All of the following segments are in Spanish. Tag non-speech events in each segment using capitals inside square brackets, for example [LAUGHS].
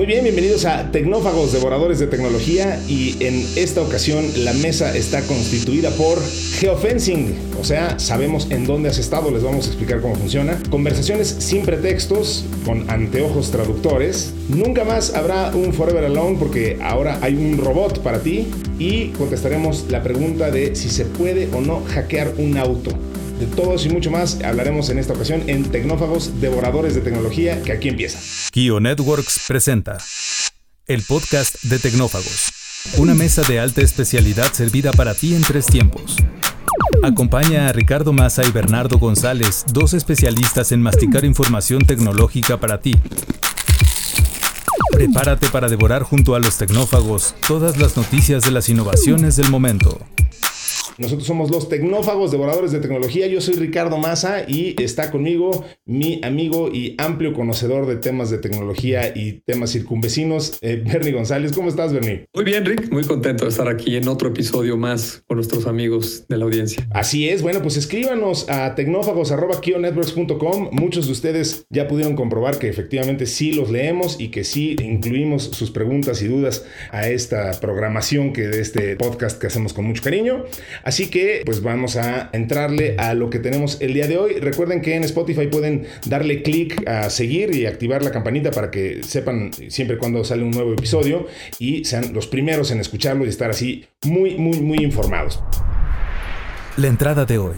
Muy bien, bienvenidos a Tecnófagos, devoradores de tecnología y en esta ocasión la mesa está constituida por Geofencing, o sea, sabemos en dónde has estado, les vamos a explicar cómo funciona, conversaciones sin pretextos, con anteojos traductores, nunca más habrá un Forever Alone porque ahora hay un robot para ti y contestaremos la pregunta de si se puede o no hackear un auto. De todos y mucho más hablaremos en esta ocasión en Tecnófagos, Devoradores de Tecnología, que aquí empieza. Kio Networks presenta el podcast de Tecnófagos, una mesa de alta especialidad servida para ti en tres tiempos. Acompaña a Ricardo Massa y Bernardo González, dos especialistas en masticar información tecnológica para ti. Prepárate para devorar junto a los tecnófagos todas las noticias de las innovaciones del momento. Nosotros somos los tecnófagos, devoradores de tecnología. Yo soy Ricardo Massa y está conmigo mi amigo y amplio conocedor de temas de tecnología y temas circunvecinos, eh, Bernie González. ¿Cómo estás, Bernie? Muy bien, Rick. Muy contento de estar aquí en otro episodio más con nuestros amigos de la audiencia. Así es. Bueno, pues escríbanos a tecnófagos.kionetworks.com. Muchos de ustedes ya pudieron comprobar que efectivamente sí los leemos y que sí incluimos sus preguntas y dudas a esta programación que de este podcast que hacemos con mucho cariño. Así que pues vamos a entrarle a lo que tenemos el día de hoy. Recuerden que en Spotify pueden darle clic a seguir y activar la campanita para que sepan siempre cuando sale un nuevo episodio y sean los primeros en escucharlo y estar así muy, muy, muy informados. La entrada de hoy.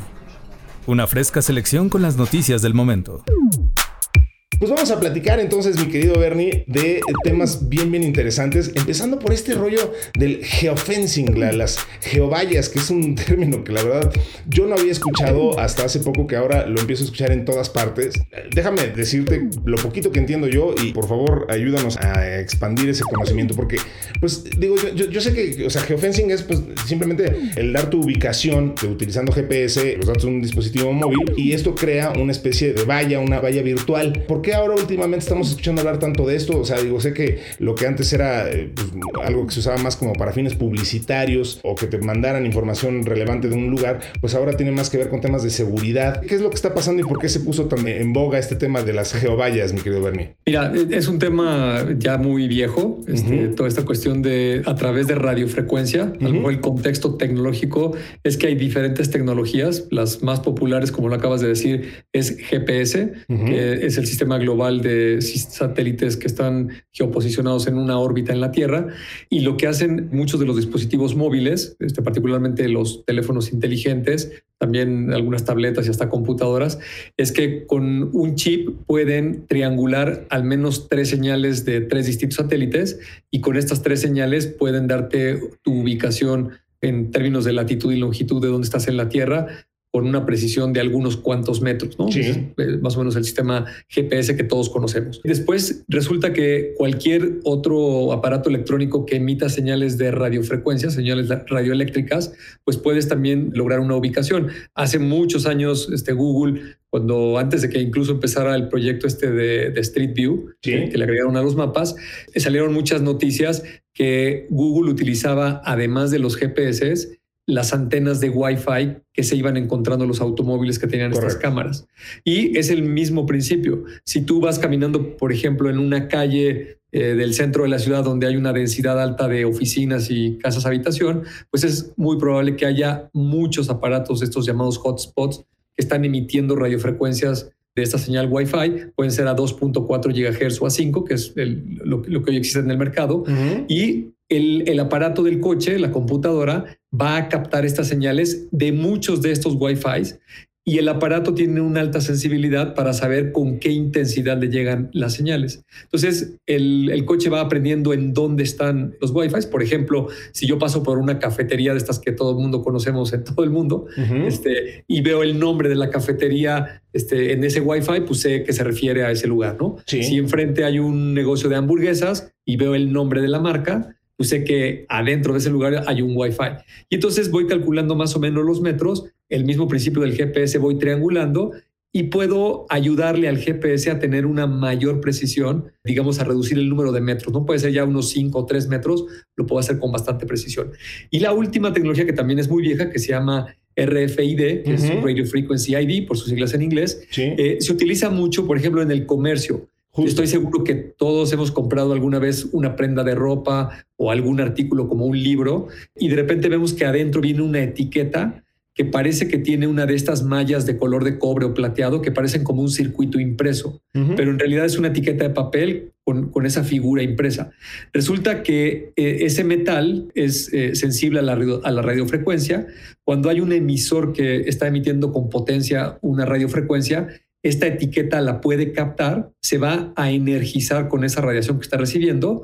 Una fresca selección con las noticias del momento. Pues vamos a platicar entonces, mi querido Bernie, de temas bien, bien interesantes, empezando por este rollo del geofencing, las geovallas, que es un [LAUGHS] término que la verdad yo no había escuchado hasta hace poco, que ahora lo empiezo a escuchar en todas partes. Déjame decirte lo poquito que entiendo yo y por favor ayúdanos a expandir ese conocimiento, porque pues digo, yo, sé que, o sea, geofencing es pues simplemente el dar tu ubicación utilizando GPS, los datos de un dispositivo móvil, y esto crea una especie de valla, una valla virtual. ¿Por qué ahora últimamente estamos escuchando hablar tanto de esto? O sea, digo, sé que lo que antes era eh, pues, algo que se usaba más como para fines publicitarios o que te mandaran información relevante de un lugar, pues ahora tiene más que ver con temas de seguridad. ¿Qué es lo que está pasando y por qué se puso tan en boga este tema de las geovallas, mi querido Bernie? Mira, es un tema ya muy viejo, este, toda esta cuestión de a través de radiofrecuencia, el contexto tecnológico es que hay diferentes tecnologías, las más populares, como lo acabas de decir, es GPS, que es el sistema global de satélites que están geoposicionados en una órbita en la Tierra. Y lo que hacen muchos de los dispositivos móviles, este, particularmente los teléfonos inteligentes, también algunas tabletas y hasta computadoras, es que con un chip pueden triangular al menos tres señales de tres distintos satélites y con estas tres señales pueden darte tu ubicación en términos de latitud y longitud de dónde estás en la Tierra con una precisión de algunos cuantos metros, ¿no? Es más o menos el sistema GPS que todos conocemos. Después resulta que cualquier otro aparato electrónico que emita señales de radiofrecuencia, señales radioeléctricas, pues puedes también lograr una ubicación. Hace muchos años, este Google, cuando antes de que incluso empezara el proyecto este de, Street View, que, que le agregaron a los mapas, salieron muchas noticias que Google utilizaba, además de los GPS, las antenas de Wi-Fi que se iban encontrando los automóviles que tenían estas cámaras. Y es el mismo principio. Si tú vas caminando, por ejemplo, en una calle eh, del centro de la ciudad donde hay una densidad alta de oficinas y casas habitación, pues es muy probable que haya muchos aparatos, estos llamados hotspots, que están emitiendo radiofrecuencias de esta señal Wi-Fi, pueden ser a 2.4 GHz o a 5, que es lo, que hoy existe en el mercado, y el, aparato del coche, la computadora, va a captar estas señales de muchos de estos Wi-Fi y el aparato tiene una alta sensibilidad para saber con qué intensidad le llegan las señales. Entonces, el, coche va aprendiendo en dónde están los Wi-Fi. Por ejemplo, si yo paso por una cafetería de estas que todo el mundo conocemos en todo el mundo este, y veo el nombre de la cafetería este, en ese Wi-Fi, pues sé que se refiere a ese lugar, ¿no? Si enfrente hay un negocio de hamburguesas y veo el nombre de la marca, pues sé que adentro de ese lugar hay un Wi-Fi. Y entonces voy calculando más o menos los metros, el mismo principio del GPS voy triangulando y puedo ayudarle al GPS a tener una mayor precisión, digamos, a reducir el número de metros. No puede ser ya unos 5 o 3 metros, lo puedo hacer con bastante precisión. Y la última tecnología que también es muy vieja, que se llama RFID, que es Radio Frequency ID, por sus siglas en inglés, eh, se utiliza mucho, por ejemplo, en el comercio Estoy seguro que todos hemos comprado alguna vez una prenda de ropa o algún artículo como un libro y de repente vemos que adentro viene una etiqueta que parece que tiene una de estas mallas de color de cobre o plateado que parecen como un circuito impreso, pero en realidad es una etiqueta de papel con, esa figura impresa. Resulta que eh, ese metal es eh, sensible a la, a la radiofrecuencia. Cuando hay un emisor que está emitiendo con potencia una radiofrecuencia, esta etiqueta la puede captar, se va a energizar con esa radiación que está recibiendo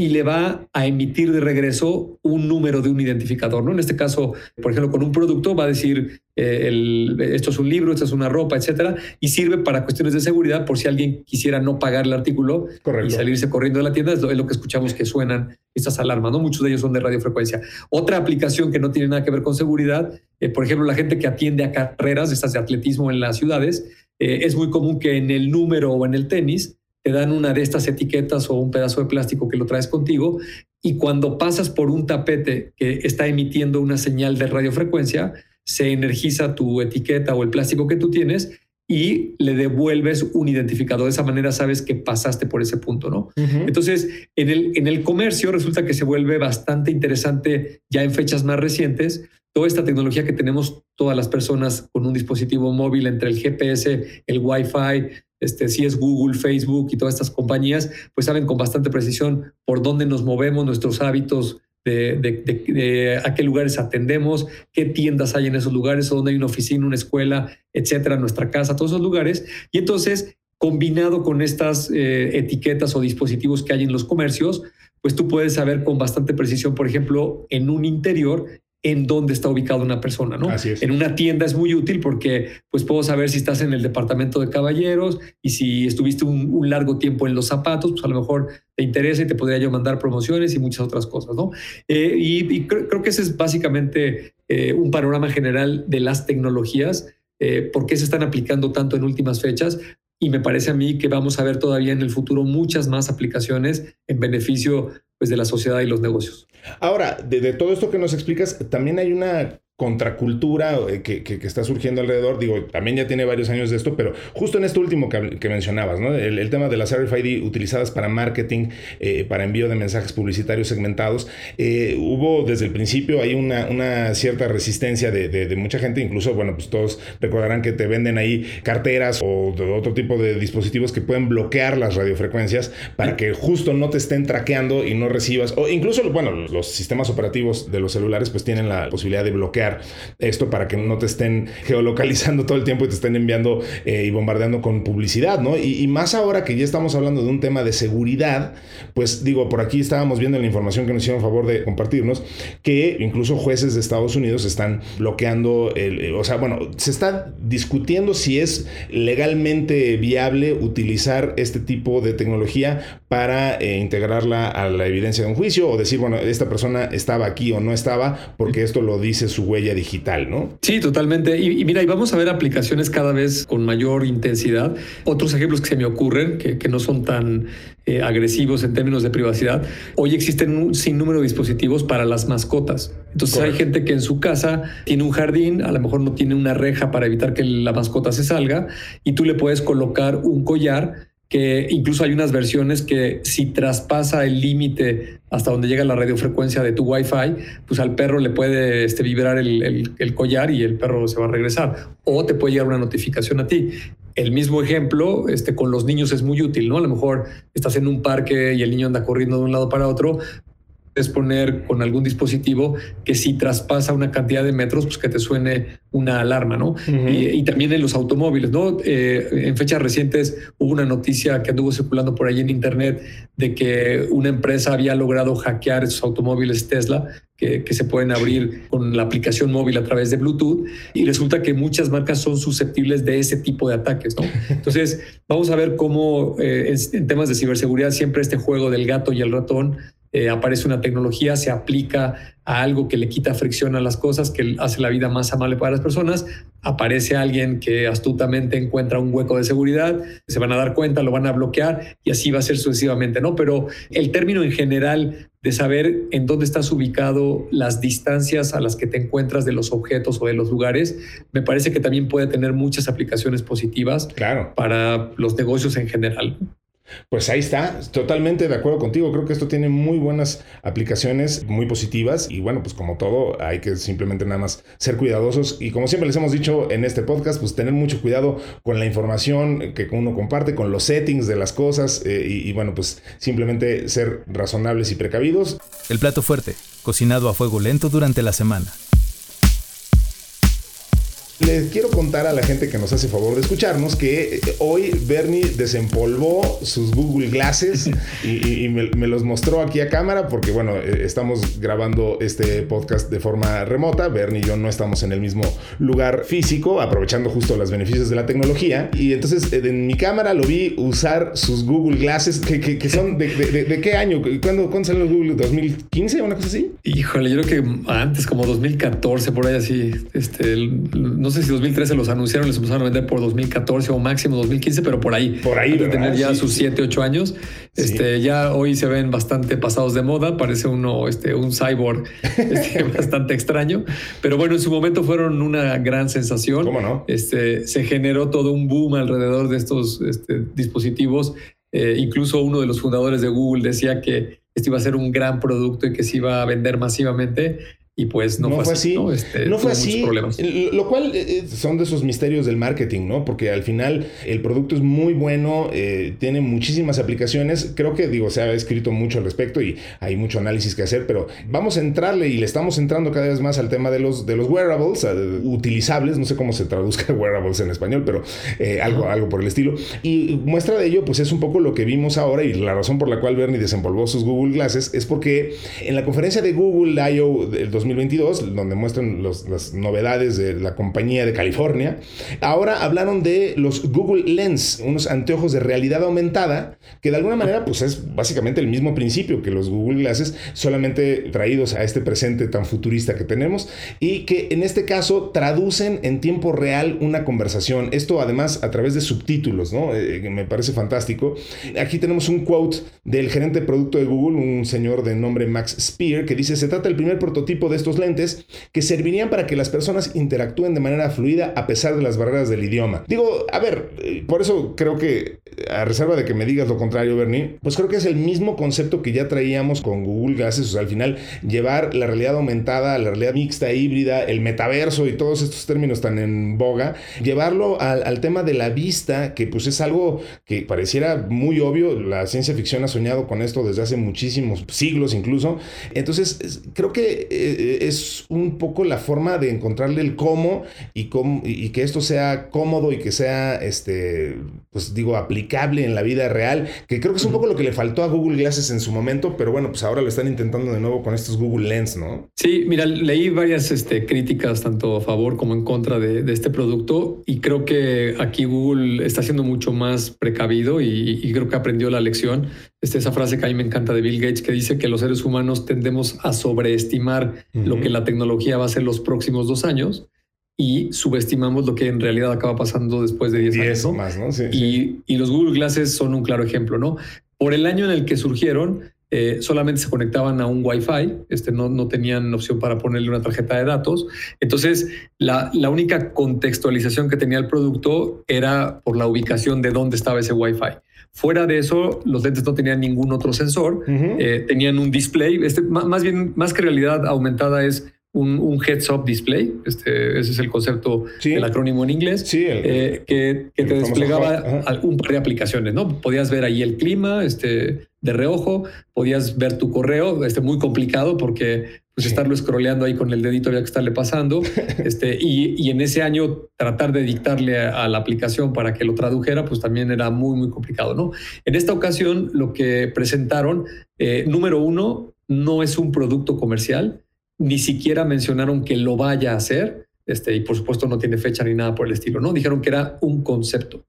y le va a emitir de regreso un número de un identificador. ¿no? En este caso, por ejemplo, con un producto va a decir eh, esto es un libro, esto es una ropa, etcétera, y sirve para cuestiones de seguridad por si alguien quisiera no pagar el artículo y salirse corriendo de la tienda. Es lo, que escuchamos que suenan estas alarmas. ¿no? Muchos de ellos son de radiofrecuencia. Otra aplicación que no tiene nada que ver con seguridad, eh, por ejemplo, la gente que atiende a carreras, estas de atletismo en las ciudades, eh, es muy común que en el número o en el tenis te dan una de estas etiquetas o un pedazo de plástico que lo traes contigo y cuando pasas por un tapete que está emitiendo una señal de radiofrecuencia, se energiza tu etiqueta o el plástico que tú tienes y le devuelves un identificador. De esa manera sabes que pasaste por ese punto, ¿no? Entonces, en el, en el comercio resulta que se vuelve bastante interesante ya en fechas más recientes toda esta tecnología que tenemos todas las personas con un dispositivo móvil entre el GPS, el Wi-Fi, este, si es Google, Facebook y todas estas compañías, pues saben con bastante precisión por dónde nos movemos, nuestros hábitos, de, a qué lugares atendemos, qué tiendas hay en esos lugares, dónde hay una oficina, una escuela, etcétera, nuestra casa, todos esos lugares. Y entonces, combinado con estas eh, etiquetas o dispositivos que hay en los comercios, pues tú puedes saber con bastante precisión, por ejemplo, en un interior, en dónde está ubicada una persona, ¿no? Así es. En una tienda es muy útil porque pues puedo saber si estás en el departamento de caballeros y si estuviste un, largo tiempo en los zapatos, pues a lo mejor te interesa y te podría yo mandar promociones y muchas otras cosas, ¿no? Eh, y, creo, que ese es básicamente eh, un panorama general de las tecnologías, eh, por qué se están aplicando tanto en últimas fechas, y me parece a mí que vamos a ver todavía en el futuro muchas más aplicaciones en beneficio pues, de la sociedad y los negocios. Ahora, de, todo esto que nos explicas, también hay una contracultura eh, que, está surgiendo alrededor. Digo, también ya tiene varios años de esto, pero justo en esto último que, mencionabas, ¿no? El, tema de las RFID utilizadas para marketing, eh, para envío de mensajes publicitarios segmentados, eh, hubo desde el principio hay una, cierta resistencia de, mucha gente, incluso, bueno, pues todos recordarán que te venden ahí carteras o otro tipo de dispositivos que pueden bloquear las radiofrecuencias para que justo no te estén traqueando y no recibas, o incluso, bueno, los sistemas operativos de los celulares pues tienen la posibilidad de bloquear esto para que no te estén geolocalizando todo el tiempo y te estén enviando eh, y bombardeando con publicidad, ¿no? Y, más ahora que ya estamos hablando de un tema de seguridad, pues digo, por aquí estábamos viendo la información que nos hicieron favor de compartirnos, que incluso jueces de Estados Unidos están bloqueando, eh, o sea, bueno, se está discutiendo si es legalmente viable utilizar este tipo de tecnología para eh, integrarla a la evidencia de un juicio o decir, bueno, esta persona estaba aquí o no estaba porque esto lo dice su huella digital, ¿no? Sí, totalmente. Y, mira, y vamos a ver aplicaciones cada vez con mayor intensidad. Otros ejemplos que se me ocurren, que, no son tan eh, agresivos en términos de privacidad. Hoy existen un sinnúmero de dispositivos para las mascotas. Entonces hay gente que en su casa tiene un jardín, a lo mejor no tiene una reja para evitar que la mascota se salga, y tú le puedes colocar un collar que incluso hay unas versiones que si traspasa el límite hasta donde llega la radiofrecuencia de tu Wi-Fi, pues al perro le puede este, vibrar el, el, collar y el perro se va a regresar. O te puede llegar una notificación a ti. El mismo ejemplo este, con los niños es muy útil, ¿no? A lo mejor estás en un parque y el niño anda corriendo de un lado para otro, es poner con algún dispositivo que si traspasa una cantidad de metros, pues que te suene una alarma, ¿no? y, también en los automóviles, ¿no? Eh, en fechas recientes hubo una noticia que anduvo circulando por ahí en internet de que una empresa había logrado hackear esos automóviles Tesla que, se pueden abrir con la aplicación móvil a través de Bluetooth y resulta que muchas marcas son susceptibles de ese tipo de ataques, ¿no? [LAUGHS] Entonces, vamos a ver cómo eh, en temas de ciberseguridad siempre este juego del gato y el ratón eh, aparece una tecnología, se aplica a algo que le quita fricción a las cosas, que hace la vida más amable para las personas, aparece alguien que astutamente encuentra un hueco de seguridad, se van a dar cuenta, lo van a bloquear y así va a ser sucesivamente, ¿no? Pero el término en general de saber en dónde estás ubicado, las distancias a las que te encuentras de los objetos o de los lugares, me parece que también puede tener muchas aplicaciones positivas claro. para los negocios en general. Pues ahí está, totalmente de acuerdo contigo. Creo que esto tiene muy buenas aplicaciones, muy positivas. Y bueno, pues como todo, hay que simplemente nada más ser cuidadosos. Y como siempre les hemos dicho en este podcast, pues tener mucho cuidado con la información que uno comparte, con los settings de las cosas. Eh, y, y bueno, pues simplemente ser razonables y precavidos. El plato fuerte, cocinado a fuego lento durante la semana. Les quiero contar a la gente que nos hace favor de escucharnos que eh, hoy Bernie desempolvó sus Google Glasses [LAUGHS] y, me, los mostró aquí a cámara porque, bueno, eh, estamos grabando este podcast de forma remota. Bernie y yo no estamos en el mismo lugar físico, aprovechando justo los beneficios de la tecnología. Y entonces eh, en mi cámara lo vi usar sus Google Glasses, que, son de, qué año? ¿Cuándo, ¿Cuándo salió Google? ¿2015? ¿Una cosa así? Híjole, yo creo que antes, como 2014, por ahí así. Este, no sé si 2013 los anunciaron, les empezaron a vender por 2014 o máximo 2015, pero por ahí. Por ahí. De tener ya sus 7, 8 años. Este, ya hoy se ven bastante pasados de moda. Parece uno, este, un cyborg [LAUGHS] este, bastante extraño. Pero bueno, en su momento fueron una gran sensación. ¿Cómo no? Este, se generó todo un boom alrededor de estos este, dispositivos. Eh, incluso uno de los fundadores de Google decía que este iba a ser un gran producto y que se iba a vender masivamente y pues no, fue, así. No, este, no fue así. Lo cual eh, eh, son de esos misterios del marketing, ¿no? Porque al final el producto es muy bueno, eh, tiene muchísimas aplicaciones. Creo que, digo, se ha escrito mucho al respecto y hay mucho análisis que hacer, pero vamos a entrarle y le estamos entrando cada vez más al tema de los, de los wearables, utilizables. No sé cómo se traduzca [LAUGHS] wearables en español, pero algo, algo por el estilo. Y muestra de ello, pues es un poco lo que vimos ahora y la razón por la cual Bernie desempolvó sus Google Glasses es porque en la conferencia de Google I.O. del 2022, donde muestran las novedades de la compañía de California. Ahora hablaron de los Google Lens, unos anteojos de realidad aumentada, que de alguna manera pues es básicamente el mismo principio que los Google Glasses, solamente traídos a este presente tan futurista que tenemos y que en este caso traducen en tiempo real una conversación. Esto además a través de subtítulos, ¿no? Eh, me parece fantástico. Aquí tenemos un quote del gerente de producto de Google, un señor de nombre Max Spear, que dice, se trata del primer prototipo de estos lentes que servirían para que las personas interactúen de manera fluida a pesar de las barreras del idioma. Digo, a ver, eh, por eso creo que, a reserva de que me digas lo contrario, Bernie, pues creo que es el mismo concepto que ya traíamos con Google Glasses, al final llevar la realidad aumentada, la realidad mixta, híbrida, el metaverso y todos estos términos tan en boga, llevarlo al, al tema de la vista, que pues es algo que pareciera muy obvio, la ciencia ficción ha soñado con esto desde hace muchísimos siglos incluso, entonces creo que eh, es un poco la forma de encontrarle el cómo y, y que esto sea cómodo y que sea, este, pues digo, aplicable en la vida real, que creo que es un poco lo que le faltó a Google Glasses en su momento, pero bueno, pues ahora lo están intentando de nuevo con estos Google Lens, ¿no? Sí, mira, leí varias este, críticas tanto a favor como en contra de, este producto y creo que aquí Google está siendo mucho más precavido y creo que aprendió la lección. Este, esa frase que a mí me encanta de Bill Gates que dice que los seres humanos tendemos a sobreestimar lo que la tecnología va a ser los próximos dos años y subestimamos lo que en realidad acaba pasando después de 10 años. más, ¿no? y, y, los Google Glasses son un claro ejemplo, ¿no? Por el año en el que surgieron, eh, solamente se conectaban a un Wi-Fi, este, no, no tenían opción para ponerle una tarjeta de datos. Entonces, la, la, única contextualización que tenía el producto era por la ubicación de dónde estaba ese Wi-Fi. Fuera de eso, los lentes no tenían ningún otro sensor, eh, tenían un display, este, más bien, más que realidad aumentada es un, heads-up display, este, ese es el concepto del acrónimo en inglés, eh, que, te desplegaba un par de aplicaciones, ¿no? Podías ver ahí el clima este, de reojo, podías ver tu correo, este, muy complicado porque pues estarlo scrolleando ahí con el dedito había que estarle pasando, [LAUGHS] este, y, en ese año tratar de dictarle a, la aplicación para que lo tradujera, pues también era muy, muy complicado, ¿no? En esta ocasión lo que presentaron, eh, número uno, no es un producto comercial, ni siquiera mencionaron que lo vaya a hacer, este, y por supuesto no tiene fecha ni nada por el estilo, ¿no? Dijeron que era un concepto.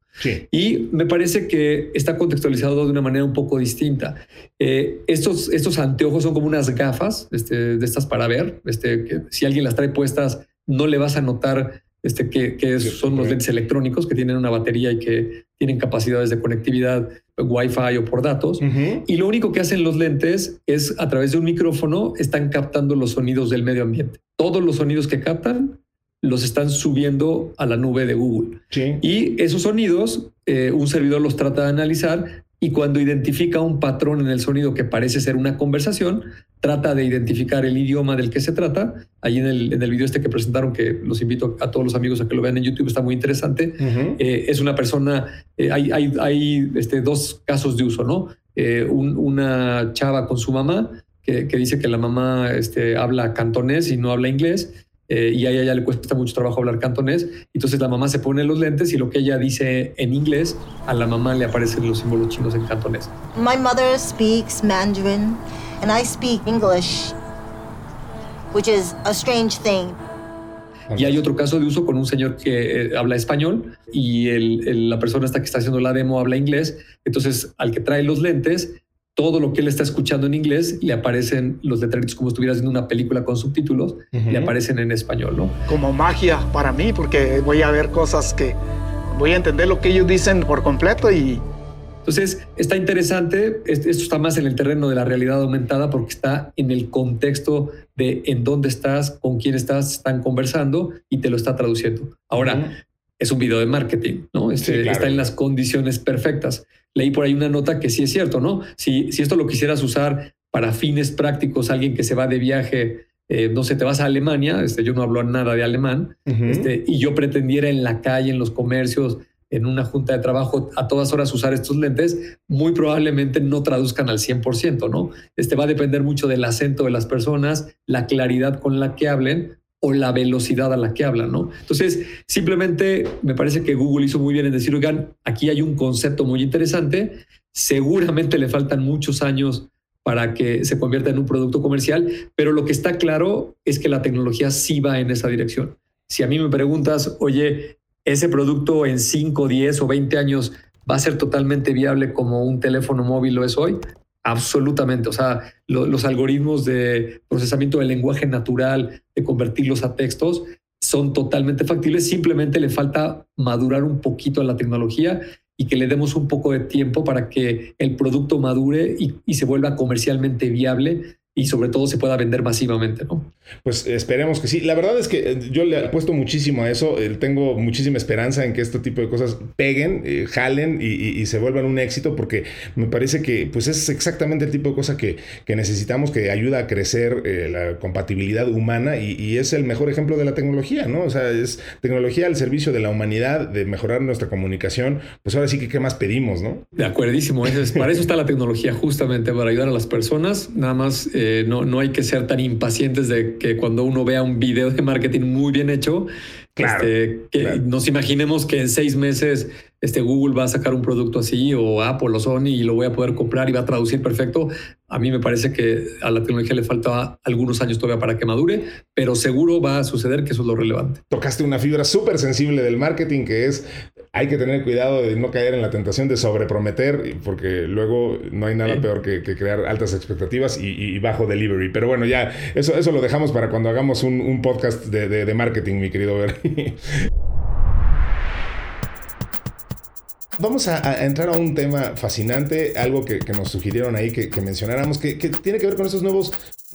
Y me parece que está contextualizado de una manera un poco distinta. Eh, estos, estos anteojos son como unas gafas este, de estas para ver. Este, que si alguien las trae puestas, no le vas a notar este, que, son los lentes electrónicos que tienen una batería y que tienen capacidades de conectividad Wi-Fi o por datos. Y lo único que hacen los lentes es a través de un micrófono están captando los sonidos del medio ambiente. Todos los sonidos que captan los están subiendo a la nube de Google. Y esos sonidos, eh, un servidor los trata de analizar y cuando identifica un patrón en el sonido que parece ser una conversación, trata de identificar el idioma del que se trata. Ahí en el, en el video este que presentaron, que los invito a todos los amigos a que lo vean en YouTube, está muy interesante. Eh, es una persona, eh, hay, hay, hay este, dos casos de uso, ¿no? Eh, una chava con su mamá que, que, dice que la mamá este, habla cantonés y no habla inglés. Y a ella le cuesta mucho trabajo hablar cantonés. Entonces la mamá se pone los lentes y lo que ella dice en inglés, a la mamá le aparecen los símbolos chinos en cantonés. My mother speaks Mandarin and I speak English, which is a strange thing. Y hay otro caso de uso con un señor que eh, habla español y el, la persona esta que está haciendo la demo habla inglés. Entonces, al que trae los lentes, todo lo que él está escuchando en inglés le aparecen los letreritos como si estuviera haciendo una película con subtítulos, le aparecen en español, ¿no? Como magia para mí, porque voy a ver cosas que voy a entender lo que ellos dicen por completo y entonces, está interesante, esto está más en el terreno de la realidad aumentada porque está en el contexto de en dónde estás, con quién estás, están conversando y te lo está traduciendo. Ahora, es un video de marketing, ¿no? Este, está en las condiciones perfectas. Leí por ahí una nota que sí es cierto, ¿no? Si, si esto lo quisieras usar para fines prácticos, alguien que se va de viaje eh, no sé, te vas a Alemania, este, yo no hablo nada de alemán, este, y yo pretendiera en la calle, en los comercios, en una junta de trabajo a todas horas usar estos lentes, muy probablemente no traduzcan al 100%, ¿no? Este va a depender mucho del acento de las personas, la claridad con la que hablen o la velocidad a la que hablan, ¿no? Entonces, simplemente me parece que Google hizo muy bien en decir, oigan, aquí hay un concepto muy interesante, seguramente le faltan muchos años para que se convierta en un producto comercial, pero lo que está claro es que la tecnología sí va en esa dirección. Si a mí me preguntas, oye, ese producto en 5, 10 o 20 años va a ser totalmente viable como un teléfono móvil lo es hoy? Absolutamente. O sea, los algoritmos de procesamiento del lenguaje natural, de convertirlos a textos, son totalmente factibles. Simplemente le falta madurar un poquito a la tecnología y que le demos un poco de tiempo para que el producto madure y, y se vuelva comercialmente viable y sobre todo se pueda vender masivamente, ¿no? Pues esperemos que sí. La verdad es que eh, yo le apuesto muchísimo a eso. Eh, tengo muchísima esperanza en que este tipo de cosas peguen, eh, jalen y, se vuelvan un éxito porque me parece que pues es exactamente el tipo de cosa que, necesitamos que ayuda a crecer la compatibilidad humana y, es el mejor ejemplo de la tecnología, ¿no? O sea, es tecnología al servicio de la humanidad, de mejorar nuestra comunicación. Pues ahora sí que qué más pedimos, ¿no? De acuerdísimo. para eso está la tecnología, justamente para ayudar a las personas. Nada más no, no hay que ser tan impacientes de que cuando uno vea un video de marketing muy bien hecho, este, que nos imaginemos que en seis meses este Google va a sacar un producto así o Apple o Sony y lo voy a poder comprar y va a traducir perfecto. A mí me parece que a la tecnología le falta algunos años todavía para que madure, pero seguro va a suceder que eso es lo relevante. Tocaste una fibra súper sensible del marketing que es hay que tener cuidado de no caer en la tentación de sobreprometer porque luego no hay nada peor que, crear altas expectativas y, bajo delivery. Pero bueno, ya eso, eso lo dejamos para cuando hagamos un, podcast de, de marketing, mi querido Bernie. [LAUGHS] Vamos a, entrar a un tema fascinante, algo que, nos sugirieron ahí que, mencionáramos, que, tiene que ver con estos nuevos,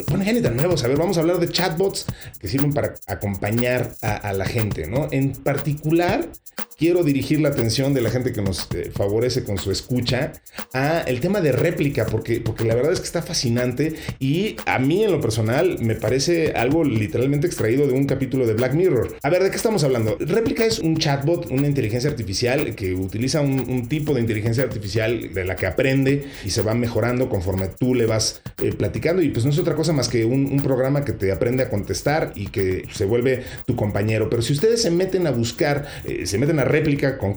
bueno, ya ni tan nuevos, a ver, vamos a hablar de chatbots que sirven para acompañar a, a la gente, ¿no? En particular, quiero dirigir la atención de la gente que nos eh, favorece con su escucha a el tema de réplica, porque, porque la verdad es que está fascinante y a mí en lo personal me parece algo literalmente extraído de un capítulo de Black Mirror. A ver, ¿de qué estamos hablando? Réplica es un chatbot, una inteligencia artificial que utiliza un, tipo de inteligencia artificial de la que aprende y se va mejorando conforme tú le vas eh, platicando y pues no es otra cosa más que un, programa que te aprende a contestar y que se vuelve tu compañero. Pero si ustedes se meten a buscar, eh, se meten a réplica con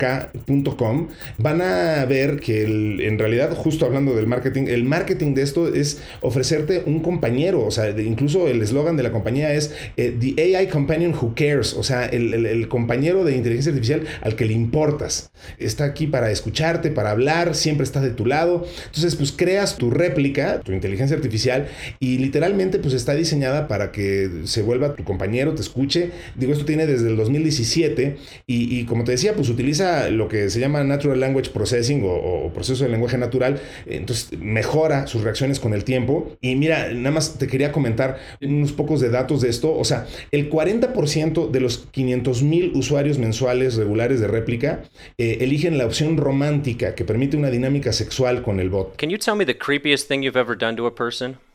van a ver que en realidad, justo hablando del marketing, el marketing de esto es ofrecerte un compañero, o sea, incluso el eslogan de la compañía es eh, The AI Companion Who Cares, o sea, el, compañero de inteligencia artificial al que le importas. Está aquí para escucharte, para hablar, siempre está de tu lado. Entonces, pues creas tu réplica, tu inteligencia artificial, y literalmente literalmente pues está diseñada para que se vuelva tu compañero, te escuche. Digo, esto tiene desde el 2017 y, como te decía, pues utiliza lo que se llama Natural Language Processing o, proceso de lenguaje natural. Entonces mejora sus reacciones con el tiempo. Y mira, nada más te quería comentar unos pocos de datos de esto. O sea, el 40% de los 500 mil usuarios mensuales regulares de réplica eh, eligen la opción romántica que permite una dinámica sexual con el bot. Can you tell creepiest thing you've ever done a?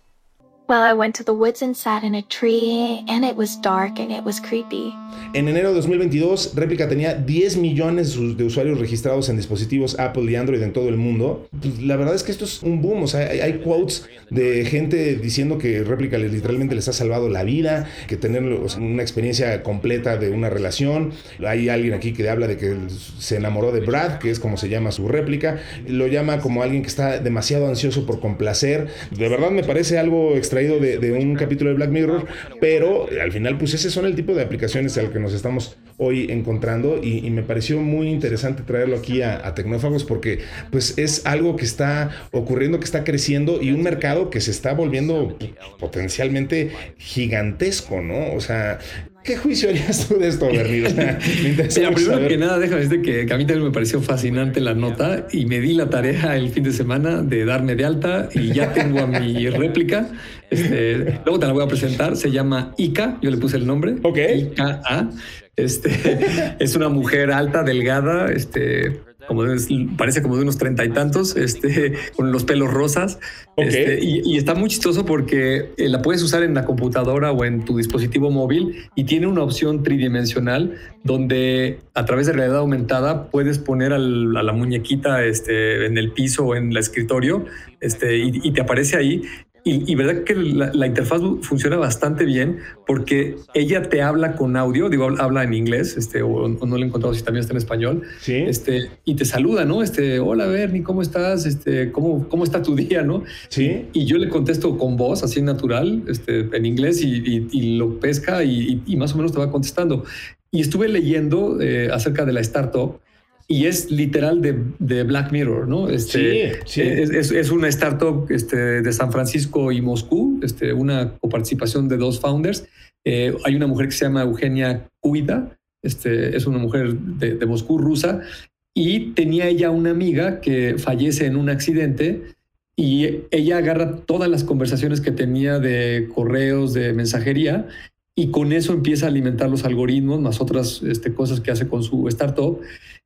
En enero de 2022, Replica tenía 10 millones de usuarios registrados en dispositivos Apple y Android en todo el mundo. La verdad es que esto es un boom. O sea, hay, quotes de gente diciendo que Replica literalmente les ha salvado la vida, que tener una experiencia completa de una relación. Hay alguien aquí que habla de que se enamoró de Brad, que es como se llama su réplica. Lo llama como alguien que está demasiado ansioso por complacer. De verdad me parece algo extraído de, un capítulo de Black Mirror, pero al final, pues ese son el tipo de aplicaciones al que nos estamos hoy encontrando y, me pareció muy interesante traerlo aquí a, Tecnófagos porque pues es algo que está ocurriendo, que está creciendo y un mercado que se está volviendo potencialmente gigantesco, ¿no? O sea, ¿Qué juicio harías tú de esto, Bernie? O sea, [LAUGHS] primero que nada, déjame decirte que, que, a mí también me pareció fascinante la nota y me di la tarea el fin de semana de darme de alta y ya tengo a mi [LAUGHS] réplica. Este, luego te la voy a presentar. Se llama Ika. Yo le puse el nombre. Ok. Ika. Este, [LAUGHS] es una mujer alta, delgada, este, como parece como de unos treinta y tantos, este, con los pelos rosas. Este, y, está muy chistoso porque eh, la puedes usar en la computadora o en tu dispositivo móvil y tiene una opción tridimensional donde a través de realidad aumentada puedes poner a la muñequita este, en el piso o en el escritorio este, y te aparece ahí y, verdad que la, interfaz funciona bastante bien porque ella te habla con audio, digo, habla en inglés, este, o, no le he encontrado si también está en español, ¿Sí? este, y te saluda, ¿no? Este, hola Bernie, ¿cómo estás? Este, ¿cómo, cómo está tu día, no? Sí. Y, yo le contesto con voz, así natural, este, en inglés, y, lo pesca y, más o menos te va contestando. Y estuve leyendo eh, acerca de la startup y es literal de, Black Mirror, ¿no? Este, sí, Es, una startup este, de San Francisco y Moscú, este, una coparticipación de dos founders. Eh, hay una mujer que se llama Eugenia Cuida, este, es una mujer de, de Moscú, rusa, y tenía ella una amiga que fallece en un accidente y ella agarra todas las conversaciones que tenía de correos, de mensajería, y con eso empieza a alimentar los algoritmos, más otras este, cosas que hace con su startup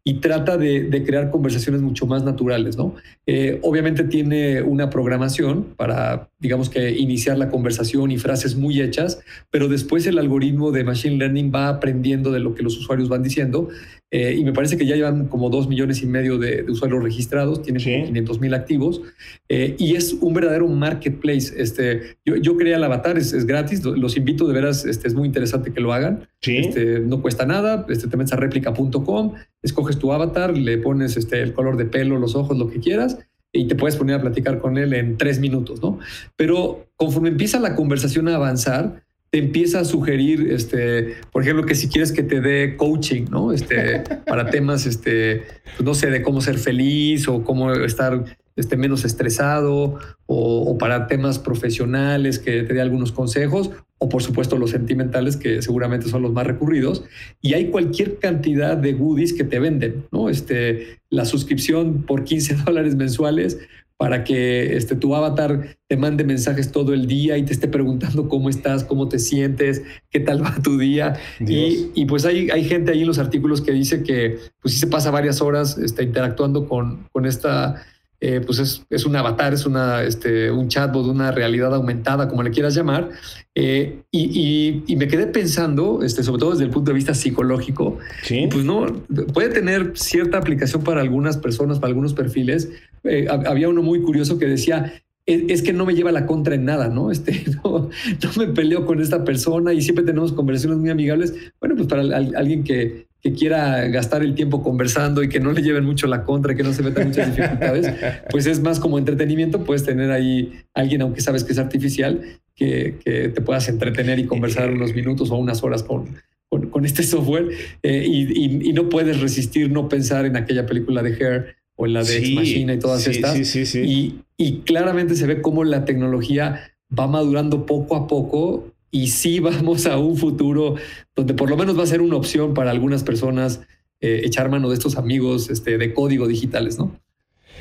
y trata de, crear conversaciones mucho más naturales, ¿no? Eh, obviamente tiene una programación para, digamos que, iniciar la conversación y frases muy hechas, pero después el algoritmo de Machine Learning va aprendiendo de lo que los usuarios van diciendo eh, y me parece que ya llevan como dos millones y medio de, usuarios registrados, tienen 500 mil activos eh, y es un verdadero marketplace. Este, yo, yo creé el avatar, es, gratis, los invito de veras, este, es muy interesante que lo hagan. Este, no cuesta nada, este, te metes a réplica.com, escoges tu avatar, le pones este, el color de pelo, los ojos, lo que quieras y te puedes poner a platicar con él en tres minutos, ¿no? Pero conforme empieza la conversación a avanzar, te empieza a sugerir, este, por ejemplo, que si quieres que te dé coaching, ¿no? Este, para temas, este, pues no sé, de cómo ser feliz o cómo estar este, menos estresado o, para temas profesionales que te dé algunos consejos o por supuesto los sentimentales que seguramente son los más recurridos y hay cualquier cantidad de goodies que te venden, ¿no? Este, la suscripción por 15 [LAUGHS] dólares mensuales para que este, tu avatar te mande mensajes todo el día y te esté preguntando cómo estás, cómo te sientes, qué tal va tu día. Y, pues hay, hay gente ahí en los artículos que dice que pues sí se pasa varias horas está interactuando con, con esta eh, pues es, es, un avatar, es una, este, un chatbot, una realidad aumentada, como le quieras llamar. Eh, y, y, me quedé pensando, este, sobre todo desde el punto de vista psicológico, ¿Sí? pues no, puede tener cierta aplicación para algunas personas, para algunos perfiles. Eh, había uno muy curioso que decía, es, que no me lleva la contra en nada, ¿no? [LAUGHS] Este, no, no, me peleo con esta persona y siempre tenemos conversaciones muy amigables. Bueno, pues para alguien que, que quiera gastar el tiempo conversando y que no le lleven mucho la contra, que no se metan muchas dificultades, [LAUGHS] pues es más como entretenimiento, puedes tener ahí alguien, aunque sabes que es artificial, que, que te puedas entretener y conversar unos minutos o unas horas con, con, este software eh, y, y, no puedes resistir no pensar en aquella película de Hair o en la de Ex Machina y todas estas. Sí, y, y claramente se ve cómo la tecnología va madurando poco a poco y sí [LAUGHS] vamos a un futuro donde por lo menos va a ser una opción para algunas personas eh, echar mano de estos amigos este, de código digitales, ¿no?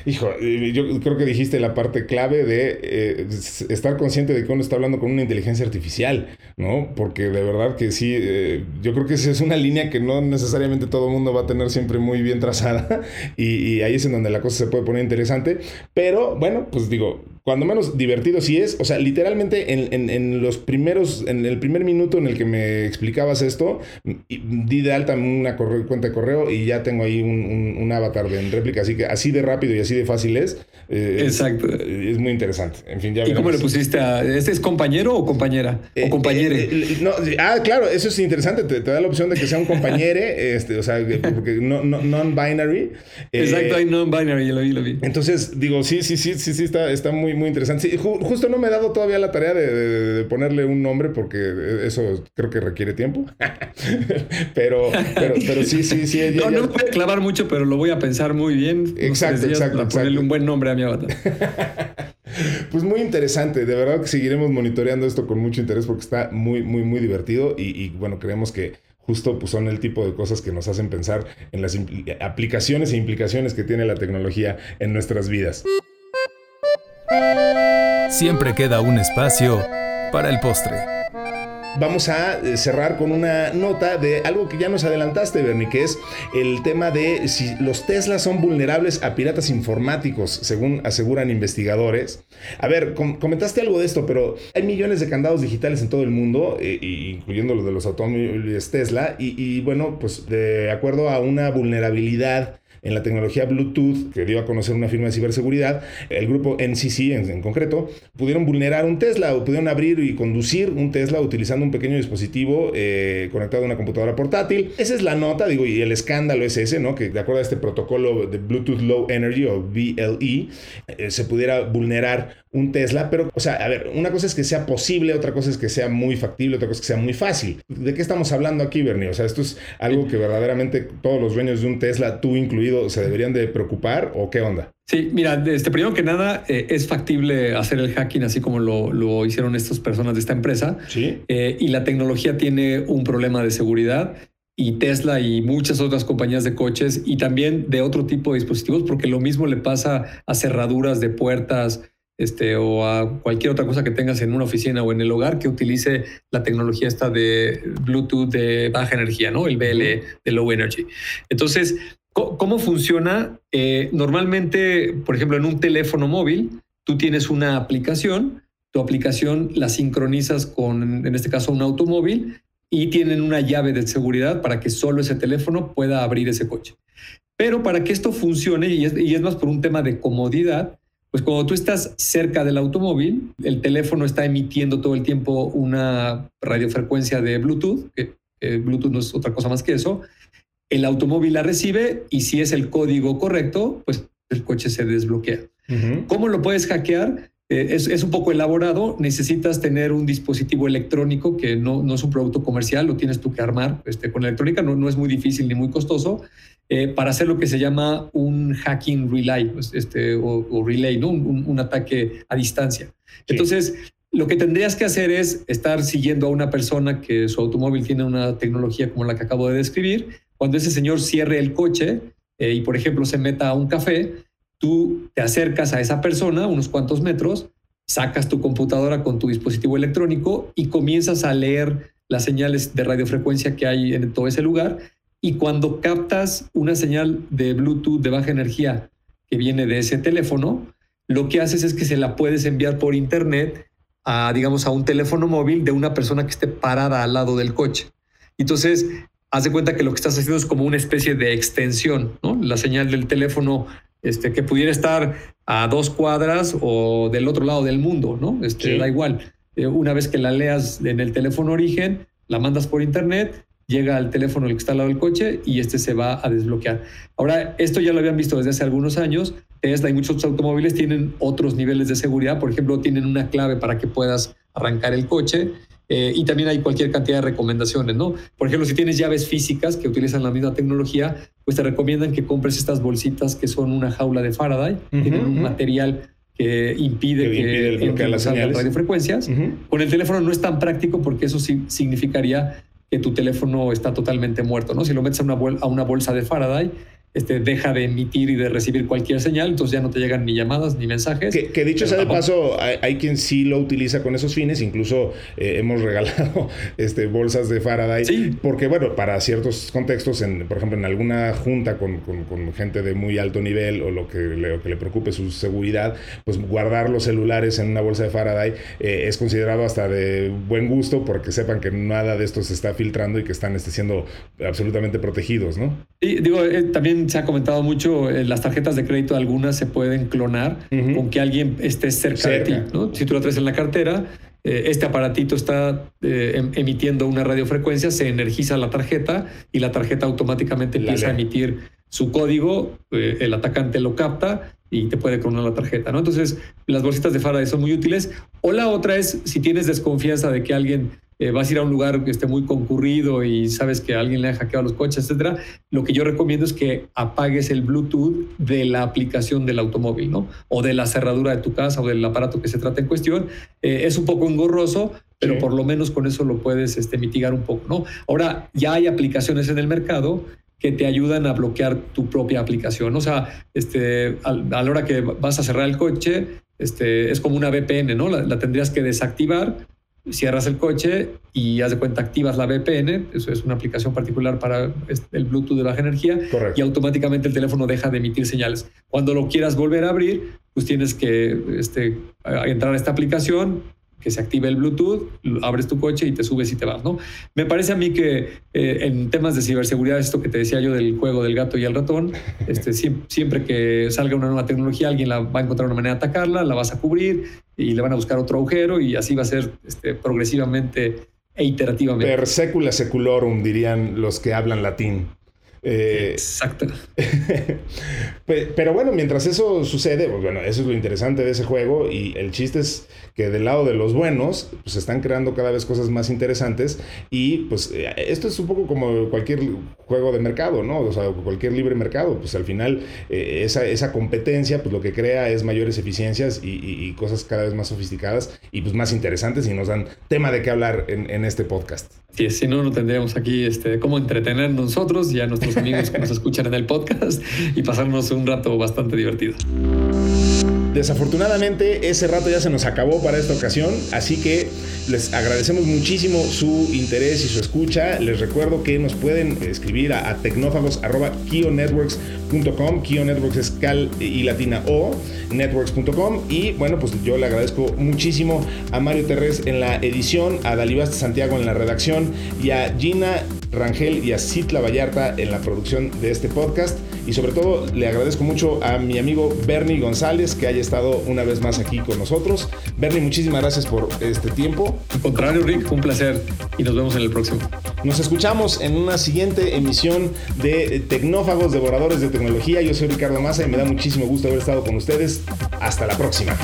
Hijo, yo creo que dijiste la parte clave de eh, estar consciente de que uno está hablando con una inteligencia artificial, ¿no? Porque de verdad que sí, eh, yo creo que esa es una línea que no necesariamente todo el mundo va a tener siempre muy bien trazada [LAUGHS] y, y ahí es en donde la cosa se puede poner interesante, pero bueno, pues digo, cuando menos divertido sí es. O sea, literalmente en, los primeros, en el primer minuto en el que me explicabas esto, di de alta una cuenta de correo y ya tengo ahí un, avatar de en réplica. Así que así de rápido y así de fácil es. Eh, Exacto. Es, muy interesante. En fin, ya ¿Y cómo le pusiste a. ¿Este es compañero o compañera? o eh, compañere. Eh, no, ah, claro, eso es interesante. Te, da la opción de que sea un compañere, [LAUGHS] este, o sea, porque no, non-binary. Exacto, hay non-binary, lo vi, lo vi. Entonces, digo, sí, sí, sí, sí, sí, está, está muy muy interesante. justo no me he dado todavía la tarea de, ponerle un nombre porque eso creo que requiere tiempo. [LAUGHS] pero, pero, sí, sí, sí. no, no voy a clavar mucho, pero lo voy a pensar muy bien. Exacto, exacto. Para ponerle un buen nombre a mi avatar. [LAUGHS] Pues muy interesante, de verdad que seguiremos monitoreando esto con mucho interés porque está muy, muy, muy divertido y, y bueno, creemos que justo pues, son el tipo de cosas que nos hacen pensar en las aplicaciones e implicaciones que tiene la tecnología en nuestras vidas. Siempre queda un espacio para el postre. Vamos a eh, cerrar con una nota de algo que ya nos adelantaste, Bernie, que es el tema de si los Teslas son vulnerables a piratas informáticos, según aseguran investigadores. A ver, comentaste algo de esto, pero hay millones de candados digitales en todo el mundo, eh, incluyendo los de los automóviles Tesla, y, y bueno, pues de acuerdo a una vulnerabilidad en la tecnología Bluetooth que dio a conocer una firma de ciberseguridad, el grupo NCC en, concreto, pudieron vulnerar un Tesla o pudieron abrir y conducir un Tesla utilizando un pequeño dispositivo eh, conectado a una computadora portátil. Esa es la nota, digo, y el escándalo es ese, ¿no? Que de acuerdo a este protocolo de Bluetooth Low Energy o BLE, eh, se pudiera vulnerar un Tesla, pero, o sea, a ver, una cosa es que sea posible, otra cosa es que sea muy factible, otra cosa es que sea muy fácil. ¿De qué estamos hablando aquí, Bernie? O sea, esto es algo que verdaderamente todos los dueños de un Tesla, tú incluido, se deberían de preocupar o qué onda? Sí, mira, este, primero que nada, eh, es factible hacer el hacking así como lo, hicieron estas personas de esta empresa. Sí. Eh, y la tecnología tiene un problema de seguridad y Tesla y muchas otras compañías de coches y también de otro tipo de dispositivos, porque lo mismo le pasa a cerraduras de puertas, este, o a cualquier otra cosa que tengas en una oficina o en el hogar que utilice la tecnología esta de Bluetooth de baja energía, ¿no? El BLE de low energy. Entonces, ¿cómo funciona? Eh, normalmente, por ejemplo, en un teléfono móvil, tú tienes una aplicación, tu aplicación la sincronizas con, en este caso, un automóvil y tienen una llave de seguridad para que solo ese teléfono pueda abrir ese coche. Pero para que esto funcione, y es, y es más por un tema de comodidad, pues cuando tú estás cerca del automóvil, el teléfono está emitiendo todo el tiempo una radiofrecuencia de Bluetooth, que Bluetooth no es otra cosa más que eso. El automóvil la recibe y si es el código correcto, pues el coche se desbloquea. ¿Cómo lo puedes hackear? Eh, es, un poco elaborado, necesitas tener un dispositivo electrónico que no, no es un producto comercial, lo tienes tú que armar este, con electrónica, no, no es muy difícil ni muy costoso, eh, para hacer lo que se llama un hacking relay pues, este, o, relay, ¿no? Un, ataque a distancia. Entonces, lo que tendrías que hacer es estar siguiendo a una persona que su automóvil tiene una tecnología como la que acabo de describir. Cuando ese señor cierre el coche eh, y, por ejemplo, se meta a un café, tú te acercas a esa persona unos cuantos metros, sacas tu computadora con tu dispositivo electrónico y comienzas a leer las señales de radiofrecuencia que hay en todo ese lugar y cuando captas una señal de Bluetooth de baja energía que viene de ese teléfono, lo que haces es que se la puedes enviar por internet a, digamos, a un teléfono móvil de una persona que esté parada al lado del coche. Entonces, haz de cuenta que lo que estás haciendo es como una especie de extensión, ¿no? La señal del teléfono este, que pudiera estar a dos cuadras o del otro lado del mundo, ¿no? Este, Da igual. Eh, una vez que la leas en el teléfono origen, la mandas por internet llega al teléfono el que está al lado del coche y este se va a desbloquear. Ahora, esto ya lo habían visto desde hace algunos años. Tesla y muchos automóviles tienen otros niveles de seguridad. Por ejemplo, tienen una clave para que puedas arrancar el coche. Eh, y también hay cualquier cantidad de recomendaciones, ¿no? Por ejemplo, si tienes llaves físicas que utilizan la misma tecnología, pues te recomiendan que compres estas bolsitas que son una jaula de Faraday, tienen un material que impide que, impide el las señales. radiofrecuencias. Con el teléfono no es tan práctico porque eso sí significaría que tu teléfono está totalmente muerto, ¿no? Si lo metes a una, a una bolsa de Faraday, este, deja de emitir y de recibir cualquier señal, entonces ya no te llegan ni llamadas ni mensajes. Que, dicho sea de paso, hay, quien sí lo utiliza con esos fines, incluso eh, hemos [LAUGHS] regalado este, bolsas de Faraday, porque bueno, para ciertos contextos, en, por ejemplo, en alguna junta con, gente de muy alto nivel o lo que, le, que le preocupe su seguridad, pues guardar los celulares en una bolsa de Faraday eh, es considerado hasta de buen gusto porque sepan que nada de esto se está filtrando y que están este, siendo absolutamente protegidos, ¿no? Y digo, eh, también se ha comentado mucho, eh, las tarjetas de crédito algunas se pueden clonar con que alguien esté cerca, de ti. ¿no? Si tú lo traes en la cartera, eh, este aparatito está eh, em, emitiendo una radiofrecuencia, se energiza la tarjeta y la tarjeta automáticamente empieza a emitir su código, el atacante lo capta y te puede clonar la tarjeta, ¿no? Entonces, las bolsitas de Faraday son muy útiles. O la otra es, si tienes desconfianza de que alguien eh, vas a ir a un lugar que esté muy concurrido y sabes que alguien le ha hackeado los coches, etcétera, lo que yo recomiendo es que apagues el Bluetooth de la aplicación del automóvil, ¿no? O de la cerradura de tu casa o del aparato que se trata en cuestión. Eh, es un poco engorroso, pero por lo menos con eso lo puedes este, mitigar un poco, ¿no? Ahora, ya hay aplicaciones en el mercado que te ayudan a bloquear tu propia aplicación. O sea, este, a, la hora que vas a cerrar el coche, este, es como una VPN, ¿no? la tendrías que desactivar cierras el coche y haz de cuenta activas la VPN, eso es una aplicación particular para el Bluetooth de baja energía, y automáticamente el teléfono deja de emitir señales. Cuando lo quieras volver a abrir, pues tienes que este, entrar a esta aplicación, que se active el Bluetooth, abres tu coche y te subes y te vas, ¿no? Me parece a mí que eh, en temas de ciberseguridad, esto que te decía yo del juego del gato y el ratón, [LAUGHS] este, siempre, que salga una nueva tecnología, alguien la va a encontrar una manera de atacarla, la vas a cubrir y le van a buscar otro agujero y así va a ser este, progresivamente e iterativamente. Per secula seculorum, dirían los que hablan latín. Eh, Exacto. [LAUGHS] Pero bueno, mientras eso sucede, pues bueno, eso es lo interesante de ese juego y el chiste es que del lado de los buenos, pues se están creando cada vez cosas más interesantes y pues eh, esto es un poco como cualquier juego de mercado, ¿no? O sea, cualquier libre mercado, pues al final eh, esa, esa, competencia, pues lo que crea es mayores eficiencias y, cosas cada vez más sofisticadas y pues más interesantes y nos dan tema de qué hablar en, en este podcast. Sí, si no, no tendríamos aquí este, cómo entretener nosotros y a nuestros amigos que nos escuchan en el podcast y pasarnos un rato bastante divertido. Desafortunadamente ese rato ya se nos acabó para esta ocasión, así que les agradecemos muchísimo su interés y su escucha. Les recuerdo que nos pueden escribir a, a tecnófagos.kionetworks.com. Kio Networks es cal y latina o networks.com. Y bueno, pues yo le agradezco muchísimo a Mario Terrés en la edición, a Dalibasta Santiago en la redacción y a Gina Rangel y a Citla Vallarta en la producción de este podcast. Y sobre todo le agradezco mucho a mi amigo Bernie González que haya estado una vez más aquí con nosotros. Bernie, muchísimas gracias por este tiempo. Al contrario, Rick, un placer y nos vemos en el próximo. Nos escuchamos en una siguiente emisión de Tecnófagos, Devoradores de Tecnología. Yo soy Ricardo Massa y me da muchísimo gusto haber estado con ustedes. Hasta la próxima.